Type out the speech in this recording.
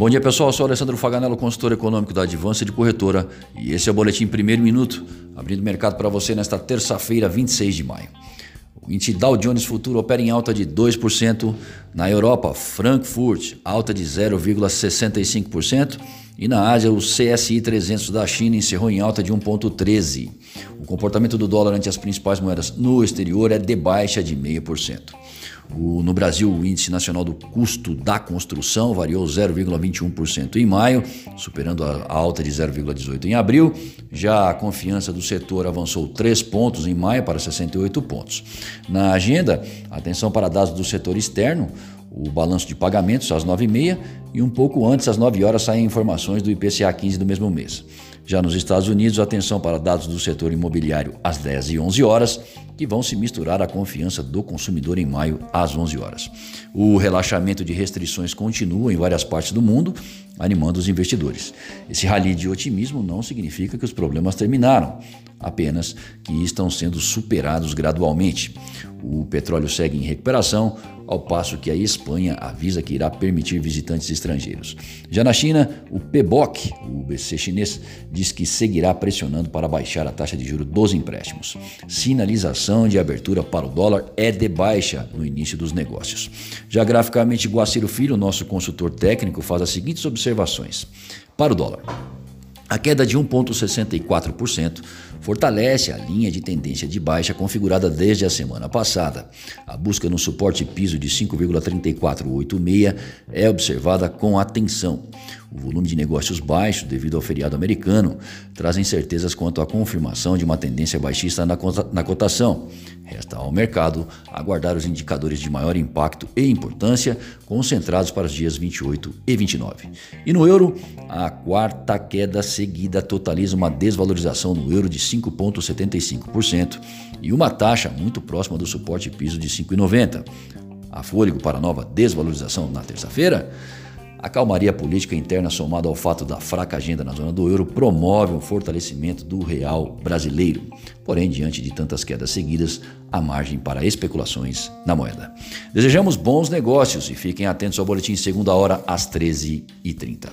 Bom dia pessoal, eu sou Alessandro Faganello, consultor econômico da Advance de Corretora e esse é o Boletim Primeiro Minuto, abrindo mercado para você nesta terça-feira, 26 de maio. O índice Dow Jones Futuro opera em alta de 2%, na Europa, Frankfurt, alta de 0,65%, e na Ásia, o CSI 300 da China encerrou em alta de 1,13%. O comportamento do dólar ante as principais moedas no exterior é de baixa de 0,5%. O, no Brasil, o Índice Nacional do Custo da Construção variou 0,21% em maio, superando a alta de 0,18% em abril. Já a confiança do setor avançou 3 pontos em maio para 68 pontos. Na agenda, atenção para dados do setor externo o balanço de pagamentos às 9h30 e um pouco antes, às 9 horas, saem informações do IPCA 15 do mesmo mês. Já nos Estados Unidos, atenção para dados do setor imobiliário às 10 e 11 horas, que vão se misturar à confiança do consumidor em maio às 11 horas. O relaxamento de restrições continua em várias partes do mundo, animando os investidores. Esse rally de otimismo não significa que os problemas terminaram, apenas que estão sendo superados gradualmente. O petróleo segue em recuperação, ao passo que a Espanha avisa que irá permitir visitantes estrangeiros. Já na China, o PBOC, o BC chinês, diz que seguirá pressionando para baixar a taxa de juros dos empréstimos. Sinalização de abertura para o dólar é de baixa no início dos negócios. Já graficamente, Guaciro Filho, nosso consultor técnico, faz as seguintes observações. Para o dólar. A queda de 1,64% fortalece a linha de tendência de baixa configurada desde a semana passada. A busca no suporte piso de 5,3486 é observada com atenção. O volume de negócios baixo, devido ao feriado americano, traz incertezas quanto à confirmação de uma tendência baixista na, cotação. Resta ao mercado aguardar os indicadores de maior impacto e importância, concentrados para os dias 28 e 29. E no euro, a quarta queda seguida totaliza uma desvalorização no euro de 5,75% e uma taxa muito próxima do suporte piso de 5,90. A fôlego para nova desvalorização na terça-feira? A calmaria política interna, somada ao fato da fraca agenda na zona do euro, promove um fortalecimento do real brasileiro. Porém, diante de tantas quedas seguidas, há margem para especulações na moeda. Desejamos bons negócios e fiquem atentos ao boletim segunda hora às 13h30.